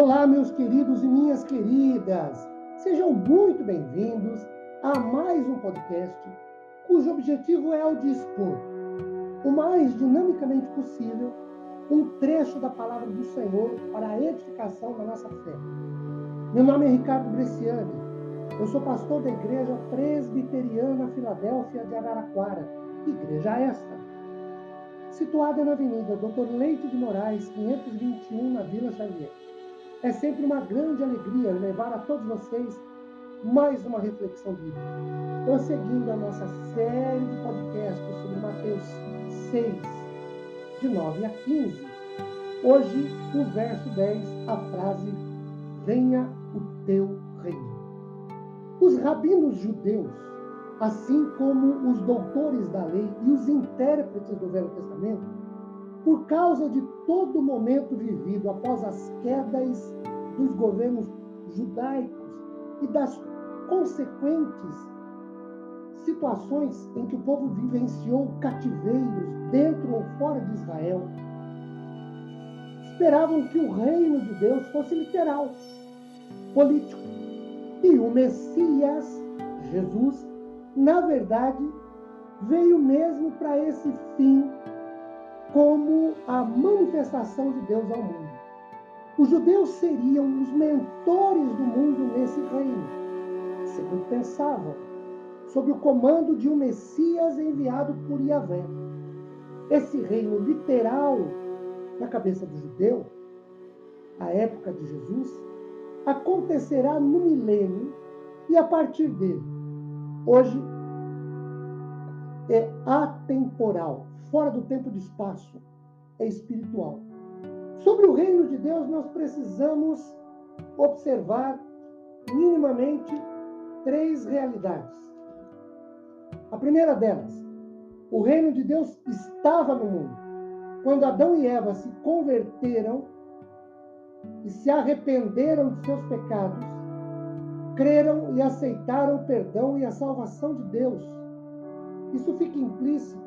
Olá, meus queridos e minhas queridas. Sejam muito bem-vindos a mais um podcast cujo objetivo é o de expor, o mais dinamicamente possível, um trecho da palavra do Senhor para a edificação da nossa fé. Meu nome é Ricardo Bresciani. Eu sou pastor da Igreja Presbiteriana Filadélfia de Araraquara, igreja esta, situada na Avenida Doutor Leite de Moraes, 521, na Vila Xavier. É sempre uma grande alegria levar a todos vocês mais uma reflexão bíblica. Prosseguindo a nossa série de podcasts sobre Mateus 6, de 9 a 15. Hoje, no verso 10, a frase: Venha o teu reino. Os rabinos judeus, assim como os doutores da lei e os intérpretes do Velho Testamento, por causa de todo o momento vivido após as quedas dos governos judaicos e das consequentes situações em que o povo vivenciou cativeiros dentro ou fora de Israel, esperavam que o reino de Deus fosse literal, político. E o Messias, Jesus, na verdade, veio mesmo para esse fim como a manifestação de Deus ao mundo. Os judeus seriam os mentores do mundo nesse reino, segundo pensavam, sob o comando de um Messias enviado por Yahvé. Esse reino literal, na cabeça do judeu, a época de Jesus, acontecerá no milênio e a partir dele. Hoje é atemporal, fora do tempo e do espaço, é espiritual. Sobre o reino de Deus, nós precisamos observar minimamente três realidades. A primeira delas, o reino de Deus estava no mundo. Quando Adão e Eva se converteram e se arrependeram de seus pecados, creram e aceitaram o perdão e a salvação de Deus. Isso fica implícito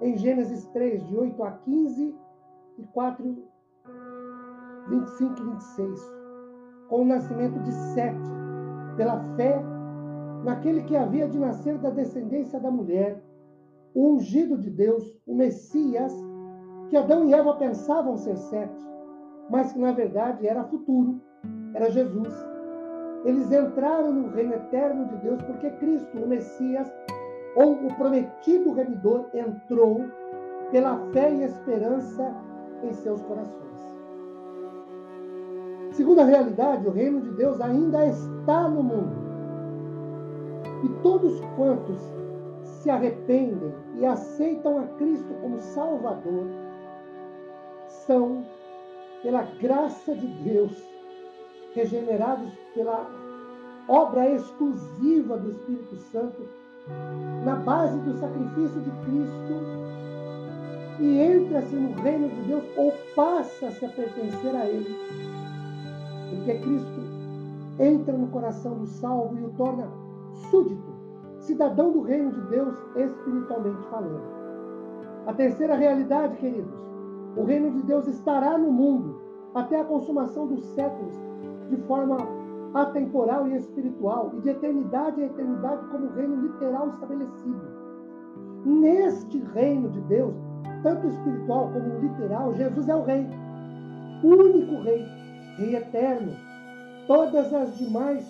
em Gênesis 3, de 8 a 15 e 4, 25 e 26, com o nascimento de Sete, pela fé naquele que havia de nascer da descendência da mulher, o ungido de Deus, o Messias, que Adão e Eva pensavam ser Sete, mas que na verdade era futuro, era Jesus. Eles entraram no reino eterno de Deus porque Cristo, o Messias, ou o prometido remidor, entrou pela fé e esperança em seus corações. Segunda realidade, o reino de Deus ainda está no mundo. E todos quantos se arrependem e aceitam a Cristo como Salvador são, pela graça de Deus, regenerados pela obra exclusiva do Espírito Santo, na base do sacrifício de Cristo e entra-se no reino de Deus ou passa-se a pertencer a Ele. Porque Cristo entra no coração do salvo e o torna súdito, cidadão do reino de Deus, espiritualmente falando. A terceira realidade, queridos, o reino de Deus estará no mundo até a consumação dos séculos, de forma atemporal e espiritual, e de eternidade a eternidade como reino literal estabelecido. Neste reino de Deus, tanto espiritual como literal, Jesus é o Rei, o único Rei, Rei eterno. Todas as demais,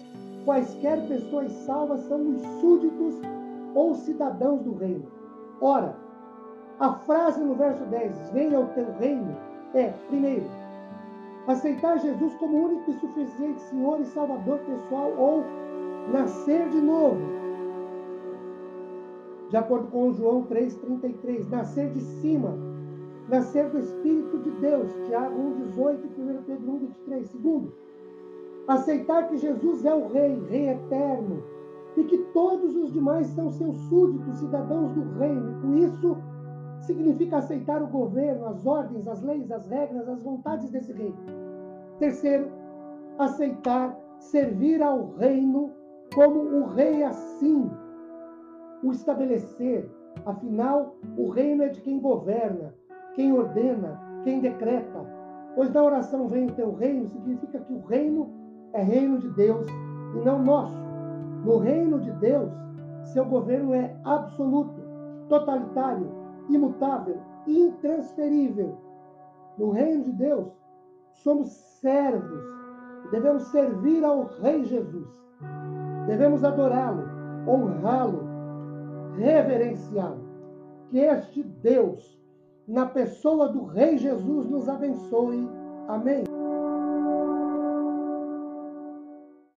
quaisquer pessoas salvas, são os súditos ou cidadãos do reino. Ora, a frase no verso 10, venha o teu reino, é, primeiro, aceitar Jesus como único e suficiente Senhor e Salvador pessoal ou nascer de novo de acordo com João 3,33, nascer de cima, nascer do Espírito de Deus, Tiago 1,18 e 1 Pedro 1,23. Segundo, aceitar que Jesus é o Rei, Rei eterno, e que todos os demais são seus súditos, cidadãos do reino. Com isso, significa aceitar o governo, as ordens, as leis, as regras, as vontades desse rei. Terceiro, aceitar servir ao reino como o rei assim o estabelecer. Afinal, o reino é de quem governa, quem ordena, quem decreta. Pois na oração vem o teu reino, significa que o reino é reino de Deus e não nosso. No reino de Deus, seu governo é absoluto, totalitário, imutável, intransferível. No reino de Deus, somos servos, devemos servir ao Rei Jesus. Devemos adorá-lo, honrá-lo, reverenciá-lo. Que este Deus, na pessoa do Rei Jesus, nos abençoe. Amém.